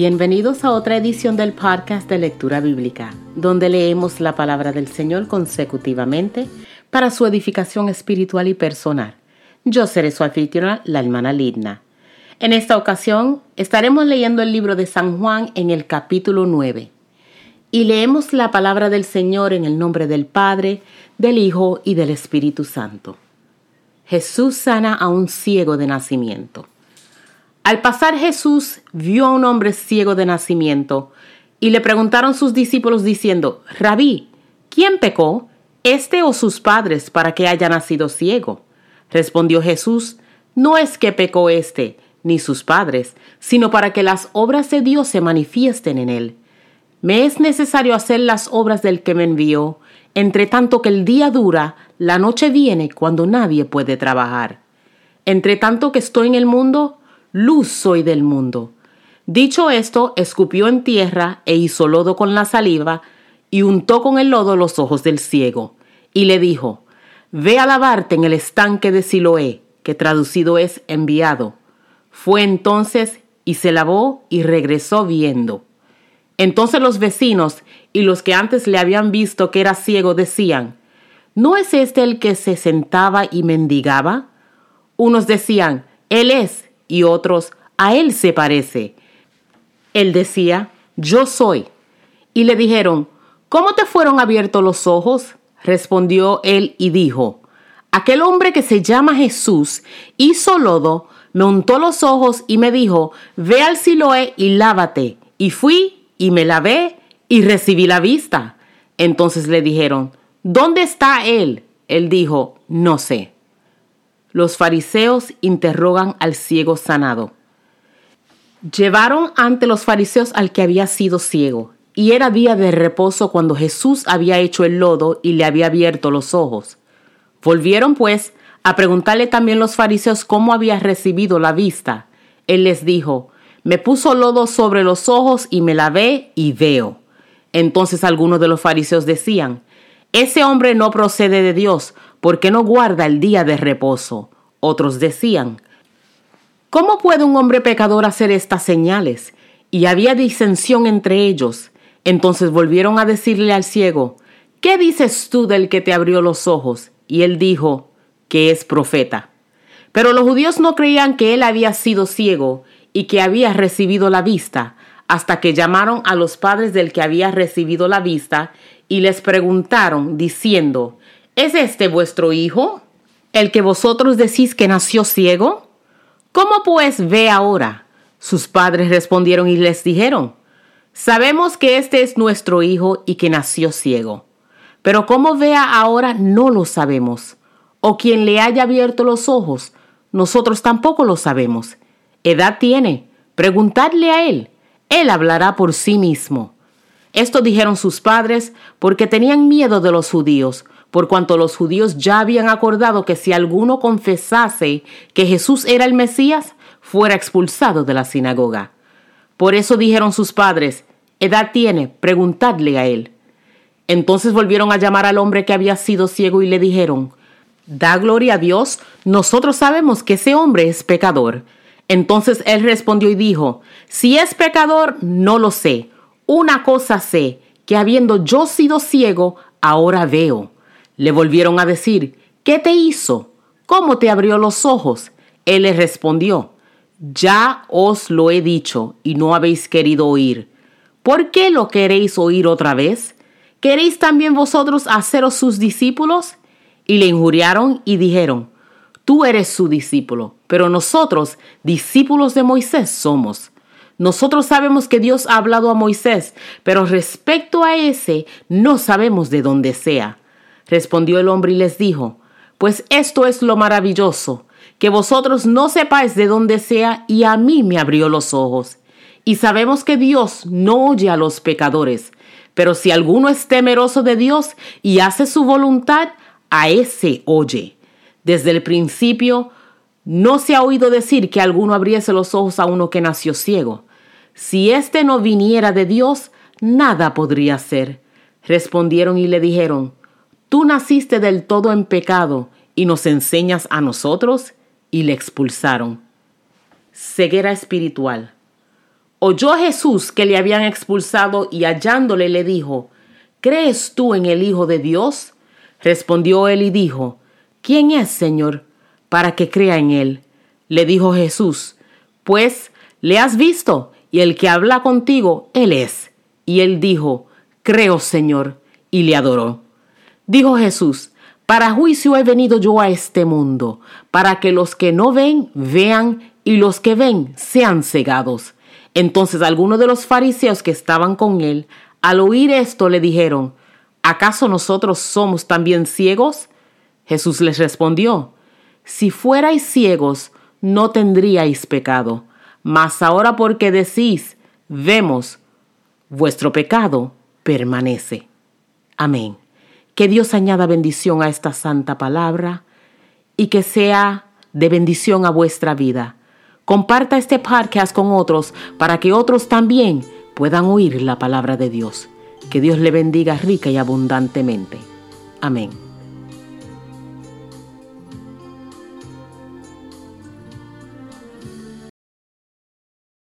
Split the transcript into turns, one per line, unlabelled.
Bienvenidos a otra edición del podcast de lectura bíblica, donde leemos la palabra del Señor consecutivamente para su edificación espiritual y personal. Yo seré su anfitriona, la hermana Lidna. En esta ocasión estaremos leyendo el libro de San Juan en el capítulo 9 y leemos la palabra del Señor en el nombre del Padre, del Hijo y del Espíritu Santo. Jesús sana a un ciego de nacimiento. Al pasar Jesús vio a un hombre ciego de nacimiento y le preguntaron sus discípulos diciendo, Rabí, ¿quién pecó, este o sus padres, para que haya nacido ciego? Respondió Jesús, no es que pecó este ni sus padres, sino para que las obras de Dios se manifiesten en él. Me es necesario hacer las obras del que me envió, entre tanto que el día dura, la noche viene cuando nadie puede trabajar. Entre tanto que estoy en el mundo, luz soy del mundo. Dicho esto, escupió en tierra e hizo lodo con la saliva, y untó con el lodo los ojos del ciego, y le dijo, Ve a lavarte en el estanque de Siloé, que traducido es enviado. Fue entonces y se lavó y regresó viendo. Entonces los vecinos y los que antes le habían visto que era ciego decían, ¿no es este el que se sentaba y mendigaba? Unos decían, Él es, y otros, a Él se parece. Él decía, Yo soy. Y le dijeron, ¿cómo te fueron abiertos los ojos? Respondió él y dijo, Aquel hombre que se llama Jesús hizo lodo, me untó los ojos y me dijo, Ve al Siloé y lávate. Y fui y me lavé y recibí la vista. Entonces le dijeron, ¿dónde está él? Él dijo, no sé. Los fariseos interrogan al ciego sanado. Llevaron ante los fariseos al que había sido ciego, y era día de reposo cuando Jesús había hecho el lodo y le había abierto los ojos. Volvieron pues a preguntarle también los fariseos cómo había recibido la vista. Él les dijo, me puso lodo sobre los ojos y me lavé y veo. Entonces algunos de los fariseos decían, ese hombre no procede de Dios, porque no guarda el día de reposo. Otros decían, ¿cómo puede un hombre pecador hacer estas señales? Y había disensión entre ellos. Entonces volvieron a decirle al ciego, ¿qué dices tú del que te abrió los ojos? Y él dijo, que es profeta. Pero los judíos no creían que él había sido ciego, y que había recibido la vista, hasta que llamaron a los padres del que había recibido la vista y les preguntaron, diciendo, ¿Es este vuestro hijo, el que vosotros decís que nació ciego? ¿Cómo pues ve ahora? Sus padres respondieron y les dijeron, Sabemos que este es nuestro hijo y que nació ciego, pero cómo vea ahora no lo sabemos, o quien le haya abierto los ojos, nosotros tampoco lo sabemos edad tiene? Preguntadle a él. Él hablará por sí mismo. Esto dijeron sus padres porque tenían miedo de los judíos, por cuanto los judíos ya habían acordado que si alguno confesase que Jesús era el Mesías, fuera expulsado de la sinagoga. Por eso dijeron sus padres, edad tiene, preguntadle a él. Entonces volvieron a llamar al hombre que había sido ciego y le dijeron, Da gloria a Dios, nosotros sabemos que ese hombre es pecador. Entonces él respondió y dijo, si es pecador, no lo sé. Una cosa sé, que habiendo yo sido ciego, ahora veo. Le volvieron a decir, ¿qué te hizo? ¿Cómo te abrió los ojos? Él les respondió, ya os lo he dicho y no habéis querido oír. ¿Por qué lo queréis oír otra vez? ¿Queréis también vosotros haceros sus discípulos? Y le injuriaron y dijeron, tú eres su discípulo, pero nosotros, discípulos de Moisés, somos. Nosotros sabemos que Dios ha hablado a Moisés, pero respecto a ese no sabemos de dónde sea. Respondió el hombre y les dijo, pues esto es lo maravilloso, que vosotros no sepáis de dónde sea y a mí me abrió los ojos. Y sabemos que Dios no oye a los pecadores, pero si alguno es temeroso de Dios y hace su voluntad, a ese oye. Desde el principio no se ha oído decir que alguno abriese los ojos a uno que nació ciego. Si éste no viniera de Dios, nada podría ser. Respondieron y le dijeron, Tú naciste del todo en pecado y nos enseñas a nosotros, y le expulsaron. Ceguera espiritual. oyó Jesús que le habían expulsado y hallándole le dijo, ¿Crees tú en el Hijo de Dios? Respondió él y dijo, ¿Quién es, Señor, para que crea en él? Le dijo Jesús, Pues le has visto, y el que habla contigo, él es. Y él dijo, Creo, Señor, y le adoró. Dijo Jesús, Para juicio he venido yo a este mundo, para que los que no ven, vean, y los que ven, sean cegados. Entonces algunos de los fariseos que estaban con él, al oír esto, le dijeron, ¿acaso nosotros somos también ciegos? Jesús les respondió, si fuerais ciegos, no tendríais pecado, mas ahora porque decís, vemos, vuestro pecado permanece. Amén. Que Dios añada bendición a esta santa palabra y que sea de bendición a vuestra vida. Comparta este podcast con otros para que otros también puedan oír la palabra de Dios. Que Dios le bendiga rica y abundantemente. Amén.